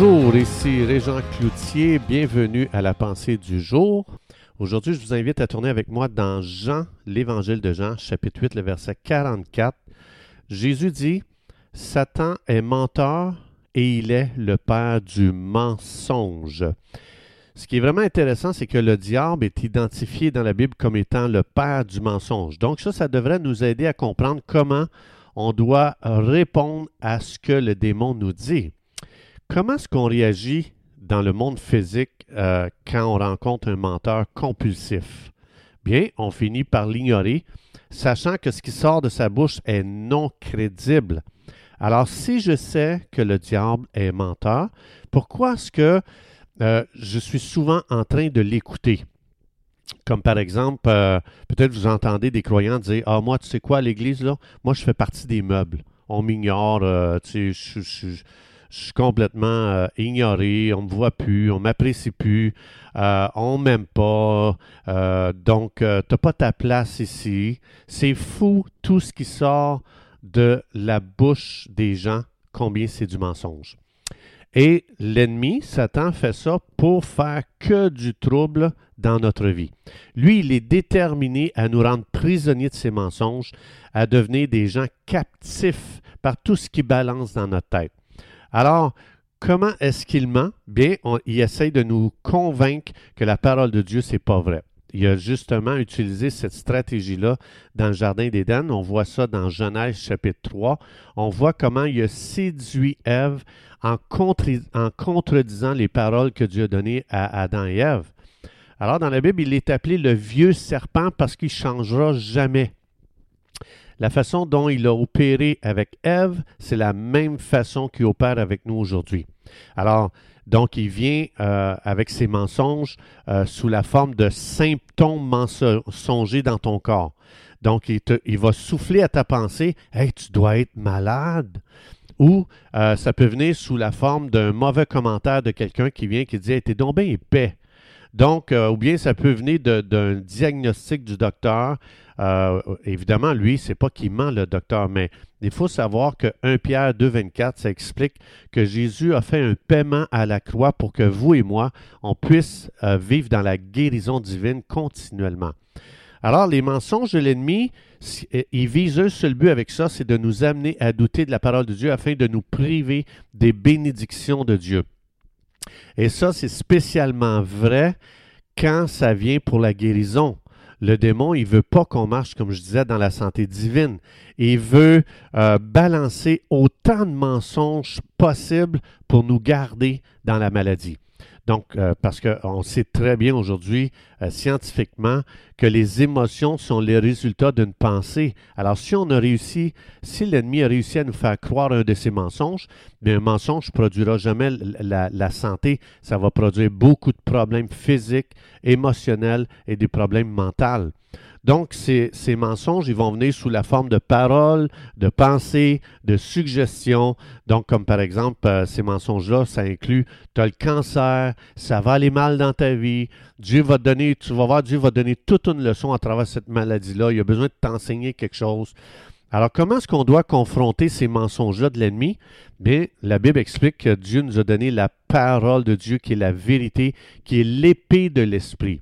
Bonjour, ici Régent Cloutier, bienvenue à la pensée du jour. Aujourd'hui, je vous invite à tourner avec moi dans Jean, l'évangile de Jean, chapitre 8, le verset 44. Jésus dit, Satan est menteur et il est le père du mensonge. Ce qui est vraiment intéressant, c'est que le diable est identifié dans la Bible comme étant le père du mensonge. Donc ça, ça devrait nous aider à comprendre comment on doit répondre à ce que le démon nous dit. Comment est-ce qu'on réagit dans le monde physique euh, quand on rencontre un menteur compulsif? Bien, on finit par l'ignorer, sachant que ce qui sort de sa bouche est non crédible. Alors, si je sais que le diable est menteur, pourquoi est-ce que euh, je suis souvent en train de l'écouter? Comme par exemple, euh, peut-être vous entendez des croyants dire Ah, moi, tu sais quoi, l'Église, là, moi, je fais partie des meubles. On m'ignore, tu sais, je, je suis complètement euh, ignoré, on me voit plus, on m'apprécie plus, euh, on m'aime pas, euh, donc tu n'as pas ta place ici. C'est fou tout ce qui sort de la bouche des gens, combien c'est du mensonge. Et l'ennemi, Satan, fait ça pour faire que du trouble dans notre vie. Lui, il est déterminé à nous rendre prisonniers de ses mensonges, à devenir des gens captifs par tout ce qui balance dans notre tête. Alors, comment est-ce qu'il ment? Bien, il essaye de nous convaincre que la parole de Dieu, c'est pas vrai. Il a justement utilisé cette stratégie-là dans le Jardin d'Éden. On voit ça dans Genèse chapitre 3. On voit comment il a séduit Ève en, en contredisant les paroles que Dieu a données à Adam et Ève. Alors, dans la Bible, il est appelé le vieux serpent parce qu'il ne changera jamais. La façon dont il a opéré avec Ève, c'est la même façon qu'il opère avec nous aujourd'hui. Alors, donc, il vient euh, avec ses mensonges euh, sous la forme de symptômes mensongers dans ton corps. Donc, il, te, va souffler à ta pensée Hey, tu dois être malade. Ou euh, ça peut venir sous la forme d'un mauvais commentaire de quelqu'un qui vient qui dit Hey, t'es donc bien épais. Donc, ou bien ça peut venir d'un diagnostic du docteur euh, évidemment, lui, c'est pas qu'il ment, le docteur, mais il faut savoir que 1 Pierre 2,24, ça explique que Jésus a fait un paiement à la croix pour que vous et moi, on puisse euh, vivre dans la guérison divine continuellement. Alors, les mensonges de l'ennemi, euh, ils visent un seul but avec ça, c'est de nous amener à douter de la parole de Dieu afin de nous priver des bénédictions de Dieu. Et ça, c'est spécialement vrai quand ça vient pour la guérison. Le démon, il veut pas qu'on marche, comme je disais, dans la santé divine. Il veut euh, balancer autant de mensonges possibles pour nous garder dans la maladie. Donc, euh, parce qu'on sait très bien aujourd'hui, euh, scientifiquement, que les émotions sont les résultats d'une pensée. Alors, si on a réussi, si l'ennemi a réussi à nous faire croire un de ces mensonges, mais un mensonge ne produira jamais la, la, santé. Ça va produire beaucoup de problèmes physiques, émotionnels et des problèmes mentaux. Donc, ces, mensonges, ils vont venir sous la forme de paroles, de pensées, de suggestions. Donc, comme par exemple, euh, ces mensonges-là, ça inclut, tu as le cancer, ça va aller mal dans ta vie, Dieu va te donner, tu vas voir, Dieu va donner toute une leçon à travers cette maladie-là, il a besoin de t'enseigner quelque chose. Alors, comment est-ce qu'on doit confronter ces mensonges-là de l'ennemi? Bien, la Bible explique que Dieu nous a donné la parole de Dieu qui est la vérité, qui est l'épée de l'esprit.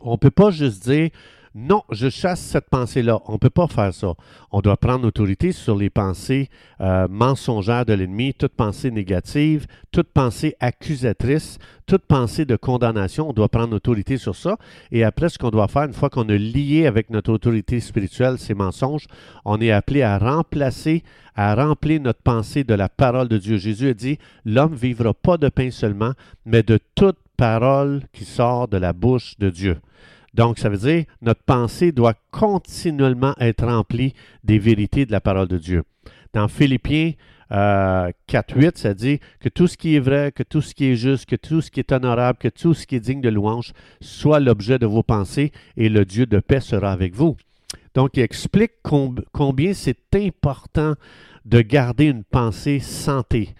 On ne peut pas juste dire, non, je chasse cette pensée-là. On ne peut pas faire ça. On doit prendre autorité sur les pensées euh, mensongères de l'ennemi, toute pensée négative, toute pensée accusatrice, toute pensée de condamnation. On doit prendre autorité sur ça. Et après, ce qu'on doit faire, une fois qu'on a lié avec notre autorité spirituelle ces mensonges, on est appelé à remplacer, à remplir notre pensée de la parole de Dieu. Jésus a dit, l'homme vivra pas de pain seulement, mais de toute parole qui sort de la bouche de Dieu. Donc, ça veut dire notre pensée doit continuellement être remplie des vérités de la parole de Dieu. Dans Philippiens euh, 4.8, ça dit que tout ce qui est vrai, que tout ce qui est juste, que tout ce qui est honorable, que tout ce qui est digne de louange soit l'objet de vos pensées et le Dieu de paix sera avec vous. Donc, il explique combien c'est important de garder une pensée santé.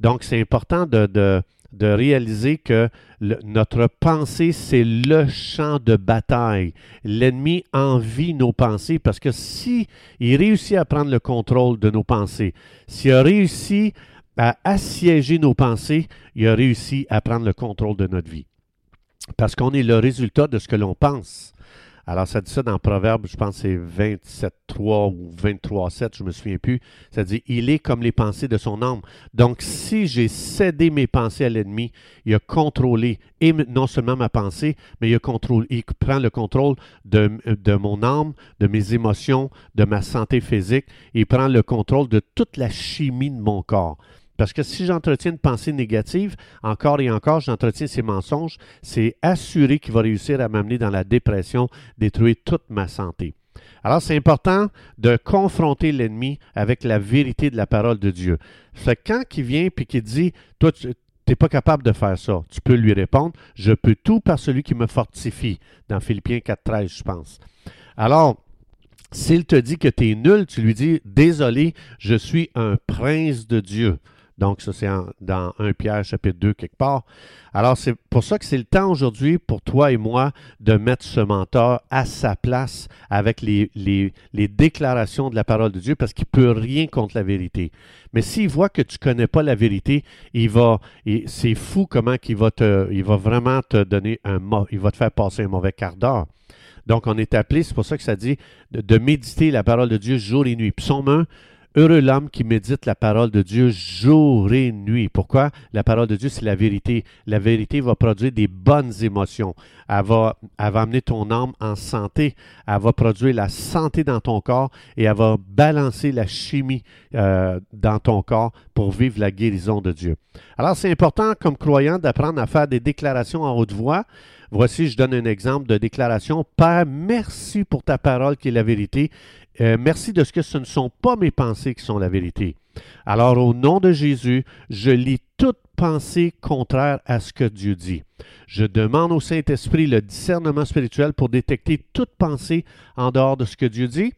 Donc, c'est important de, de réaliser que notre pensée, c'est le champ de bataille. L'ennemi envie nos pensées parce que si il réussit à prendre le contrôle de nos pensées, s'il a réussi à assiéger nos pensées, il a réussi à prendre le contrôle de notre vie. Parce qu'on est le résultat de ce que l'on pense. Alors, ça dit ça dans Proverbe, je pense que c'est 27.3 ou 23.7, je ne me souviens plus. Ça dit, il est comme les pensées de son âme. Donc, si j'ai cédé mes pensées à l'ennemi, il a contrôlé, et non seulement ma pensée, mais il, a contrôlé, il prend le contrôle de, de mon âme, de mes émotions, de ma santé physique. Il prend le contrôle de toute la chimie de mon corps. Parce que si j'entretiens une pensée négative, encore et encore, j'entretiens ces mensonges, c'est assuré qu'il va réussir à m'amener dans la dépression, détruire toute ma santé. Alors, c'est important de confronter l'ennemi avec la vérité de la parole de Dieu. Fait quand il vient et qu'il dit, toi, tu n'es pas capable de faire ça, tu peux lui répondre, je peux tout par celui qui me fortifie, dans Philippiens 4.13, je pense. Alors, s'il te dit que tu es nul, tu lui dis, désolé, je suis un prince de Dieu. Donc, ça, c'est dans 1 Pierre chapitre 2 quelque part. Alors, c'est pour ça que c'est le temps aujourd'hui pour toi et moi de mettre ce mentor à sa place avec les, les, déclarations de la parole de Dieu parce qu'il ne peut rien contre la vérité. Mais s'il voit que tu ne connais pas la vérité, il va, c'est fou comment il va te, il va vraiment te donner un, il va te faire passer un mauvais quart d'heure. Donc, on est appelé, c'est pour ça que ça dit de, de méditer la parole de Dieu jour et nuit. Psaume 1, Heureux l'homme qui médite la parole de Dieu jour et nuit. Pourquoi? La parole de Dieu, c'est la vérité. La vérité va produire des bonnes émotions. Elle va, amener ton âme en santé. Elle va produire la santé dans ton corps et elle va balancer la chimie euh, dans ton corps pour vivre la guérison de Dieu. Alors, c'est important comme croyant d'apprendre à faire des déclarations en haute voix. Voici, je donne un exemple de déclaration. Père, merci pour ta parole qui est la vérité. Euh, merci de ce que ce ne sont pas mes pensées qui sont la vérité. Alors, au nom de Jésus, je lis toute pensée contraire à ce que Dieu dit. Je demande au Saint-Esprit le discernement spirituel pour détecter toute pensée en dehors de ce que Dieu dit.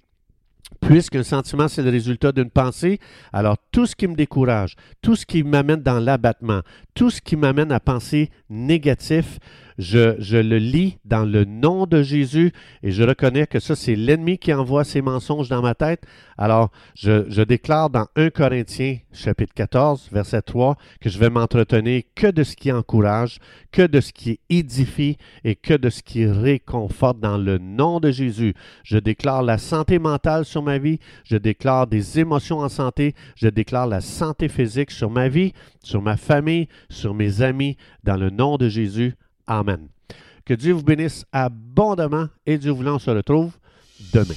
Puisqu'un sentiment, c'est le résultat d'une pensée, alors tout ce qui me décourage, tout ce qui m'amène dans l'abattement, tout ce qui m'amène à penser négatif, je, le lis dans le nom de Jésus et je reconnais que ça, c'est l'ennemi qui envoie ses mensonges dans ma tête. Alors, je, déclare dans 1 Corinthiens, chapitre 14, verset 3, que je vais m'entretenir que de ce qui encourage, que de ce qui édifie et que de ce qui réconforte dans le nom de Jésus. Je déclare la santé mentale sur ma vie, je déclare des émotions en santé, je déclare la santé physique sur ma vie, sur ma famille, sur mes amis, dans le nom de Jésus. Amen. Que Dieu vous bénisse abondamment et Dieu voulant, on se retrouve demain.